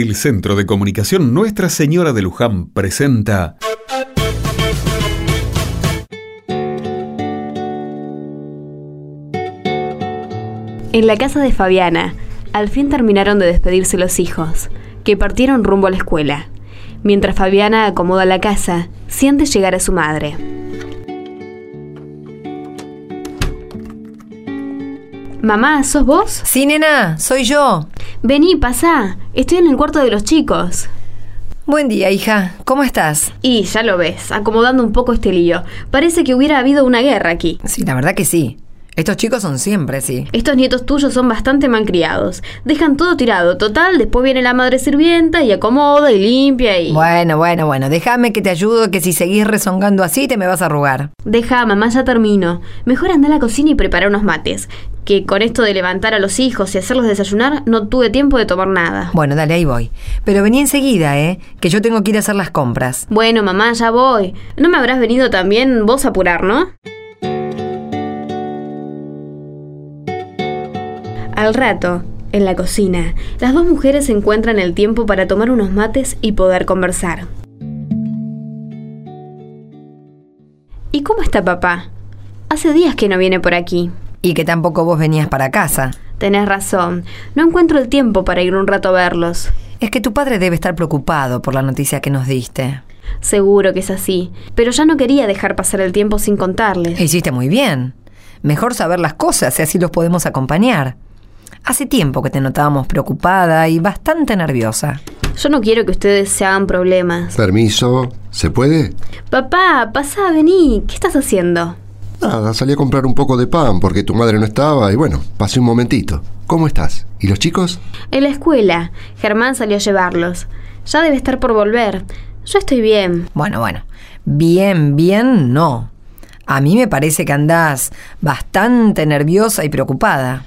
El Centro de Comunicación Nuestra Señora de Luján presenta En la casa de Fabiana, al fin terminaron de despedirse los hijos, que partieron rumbo a la escuela. Mientras Fabiana acomoda la casa, siente llegar a su madre. Mamá, ¿sos vos? Sí, nena, soy yo. Vení, pasá. Estoy en el cuarto de los chicos. Buen día, hija. ¿Cómo estás? Y ya lo ves, acomodando un poco este lío. Parece que hubiera habido una guerra aquí. Sí, la verdad que sí. Estos chicos son siempre así. Estos nietos tuyos son bastante malcriados. Dejan todo tirado. Total, después viene la madre sirvienta y acomoda y limpia y... Bueno, bueno, bueno. Déjame que te ayudo, que si seguís rezongando así te me vas a arrugar. Deja, mamá, ya termino. Mejor anda a la cocina y prepara unos mates. Que con esto de levantar a los hijos y hacerlos desayunar, no tuve tiempo de tomar nada. Bueno, dale, ahí voy. Pero vení enseguida, ¿eh? Que yo tengo que ir a hacer las compras. Bueno, mamá, ya voy. No me habrás venido también vos a apurar, ¿no? Al rato, en la cocina, las dos mujeres encuentran el tiempo para tomar unos mates y poder conversar. ¿Y cómo está papá? Hace días que no viene por aquí. Y que tampoco vos venías para casa. Tenés razón, no encuentro el tiempo para ir un rato a verlos. Es que tu padre debe estar preocupado por la noticia que nos diste. Seguro que es así, pero ya no quería dejar pasar el tiempo sin contarles. Hiciste muy bien. Mejor saber las cosas y así los podemos acompañar. Hace tiempo que te notábamos preocupada y bastante nerviosa. Yo no quiero que ustedes se hagan problemas. Permiso, ¿se puede? Papá, pasá, vení. ¿Qué estás haciendo? Nada, salí a comprar un poco de pan porque tu madre no estaba y bueno, pasé un momentito. ¿Cómo estás? ¿Y los chicos? En la escuela. Germán salió a llevarlos. Ya debe estar por volver. Yo estoy bien. Bueno, bueno. Bien, bien, no. A mí me parece que andás bastante nerviosa y preocupada.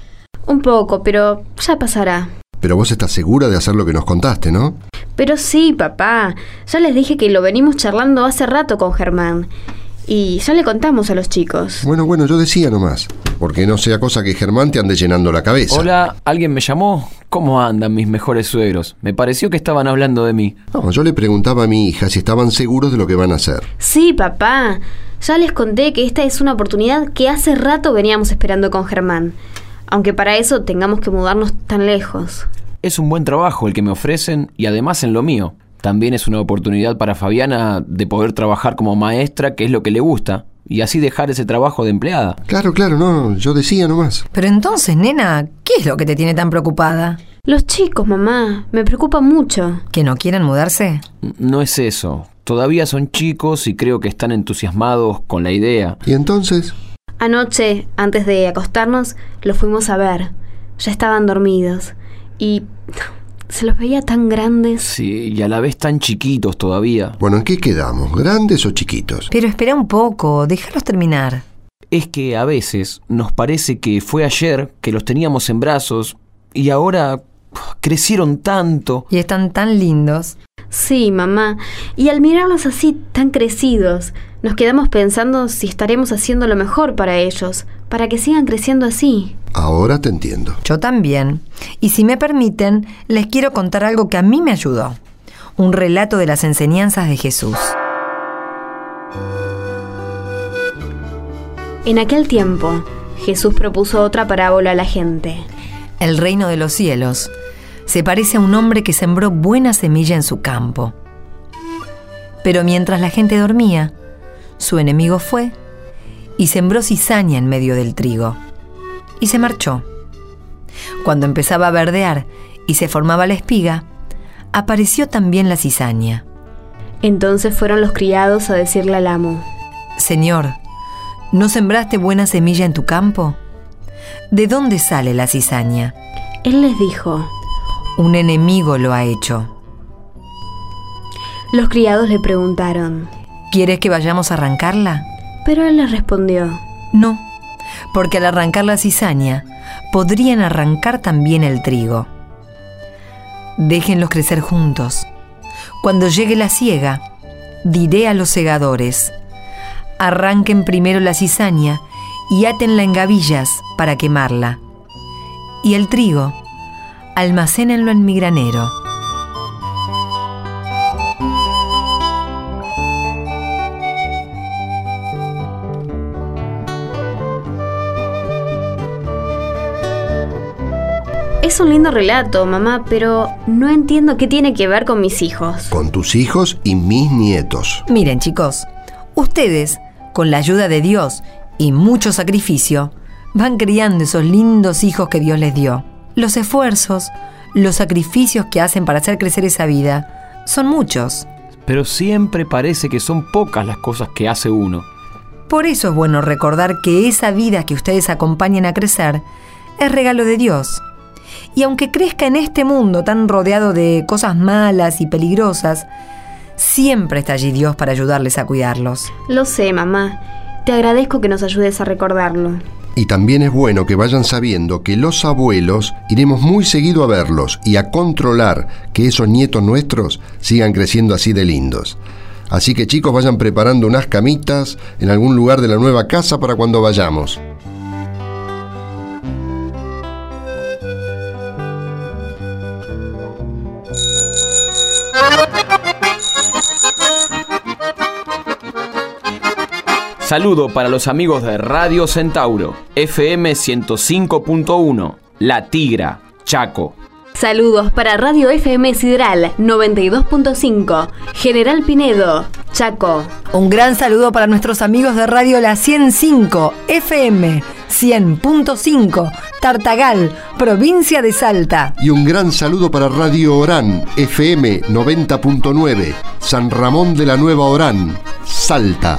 Un poco, pero ya pasará. Pero vos estás segura de hacer lo que nos contaste, ¿no? Pero sí, papá. Ya les dije que lo venimos charlando hace rato con Germán. Y ya le contamos a los chicos. Bueno, bueno, yo decía nomás. Porque no sea cosa que Germán te ande llenando la cabeza. Hola, ¿alguien me llamó? ¿Cómo andan mis mejores suegros? Me pareció que estaban hablando de mí. No, yo le preguntaba a mi hija si estaban seguros de lo que van a hacer. Sí, papá. Ya les conté que esta es una oportunidad que hace rato veníamos esperando con Germán aunque para eso tengamos que mudarnos tan lejos. Es un buen trabajo el que me ofrecen y además en lo mío. También es una oportunidad para Fabiana de poder trabajar como maestra, que es lo que le gusta, y así dejar ese trabajo de empleada. Claro, claro, no, yo decía nomás. Pero entonces, nena, ¿qué es lo que te tiene tan preocupada? Los chicos, mamá, me preocupa mucho. ¿Que no quieran mudarse? No es eso. Todavía son chicos y creo que están entusiasmados con la idea. ¿Y entonces? Anoche, antes de acostarnos, los fuimos a ver. Ya estaban dormidos. Y se los veía tan grandes. Sí, y a la vez tan chiquitos todavía. Bueno, ¿en qué quedamos? ¿Grandes o chiquitos? Pero espera un poco, déjalos terminar. Es que a veces nos parece que fue ayer que los teníamos en brazos y ahora crecieron tanto. Y están tan lindos. Sí, mamá. Y al mirarlos así tan crecidos, nos quedamos pensando si estaremos haciendo lo mejor para ellos, para que sigan creciendo así. Ahora te entiendo. Yo también. Y si me permiten, les quiero contar algo que a mí me ayudó. Un relato de las enseñanzas de Jesús. En aquel tiempo, Jesús propuso otra parábola a la gente. El reino de los cielos se parece a un hombre que sembró buena semilla en su campo. Pero mientras la gente dormía, su enemigo fue y sembró cizaña en medio del trigo. Y se marchó. Cuando empezaba a verdear y se formaba la espiga, apareció también la cizaña. Entonces fueron los criados a decirle al amo, Señor, ¿no sembraste buena semilla en tu campo? ¿De dónde sale la cizaña? Él les dijo, Un enemigo lo ha hecho. Los criados le preguntaron, ¿Quieres que vayamos a arrancarla? Pero él les respondió, No, porque al arrancar la cizaña, podrían arrancar también el trigo. Déjenlos crecer juntos. Cuando llegue la siega, diré a los segadores, arranquen primero la cizaña y átenla en gavillas para quemarla. Y el trigo, almacénenlo en mi granero. Es un lindo relato, mamá, pero no entiendo qué tiene que ver con mis hijos. Con tus hijos y mis nietos. Miren, chicos, ustedes, con la ayuda de Dios y mucho sacrificio, van criando esos lindos hijos que Dios les dio. Los esfuerzos, los sacrificios que hacen para hacer crecer esa vida, son muchos. Pero siempre parece que son pocas las cosas que hace uno. Por eso es bueno recordar que esa vida que ustedes acompañan a crecer es regalo de Dios. Y aunque crezca en este mundo tan rodeado de cosas malas y peligrosas, siempre está allí Dios para ayudarles a cuidarlos. Lo sé, mamá. Te agradezco que nos ayudes a recordarlo. Y también es bueno que vayan sabiendo que los abuelos iremos muy seguido a verlos y a controlar que esos nietos nuestros sigan creciendo así de lindos. Así que chicos vayan preparando unas camitas en algún lugar de la nueva casa para cuando vayamos. Saludo para los amigos de Radio Centauro, FM 105.1, La Tigra, Chaco. Saludos para Radio FM Sidral 92.5, General Pinedo, Chaco. Un gran saludo para nuestros amigos de Radio La 105 FM 100.5, Tartagal, provincia de Salta. Y un gran saludo para Radio Orán, FM 90.9, San Ramón de la Nueva Orán, Salta.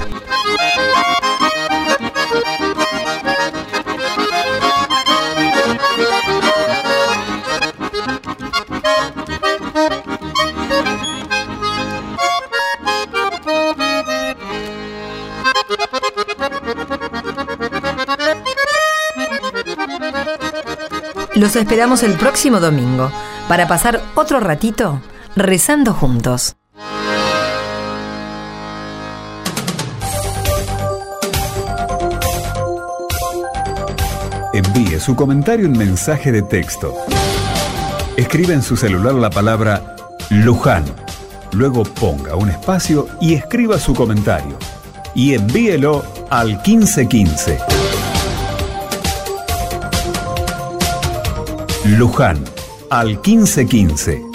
Los esperamos el próximo domingo para pasar otro ratito rezando juntos. Envíe su comentario en mensaje de texto. Escribe en su celular la palabra Luján. Luego ponga un espacio y escriba su comentario. Y envíelo al 1515. Luján al 1515.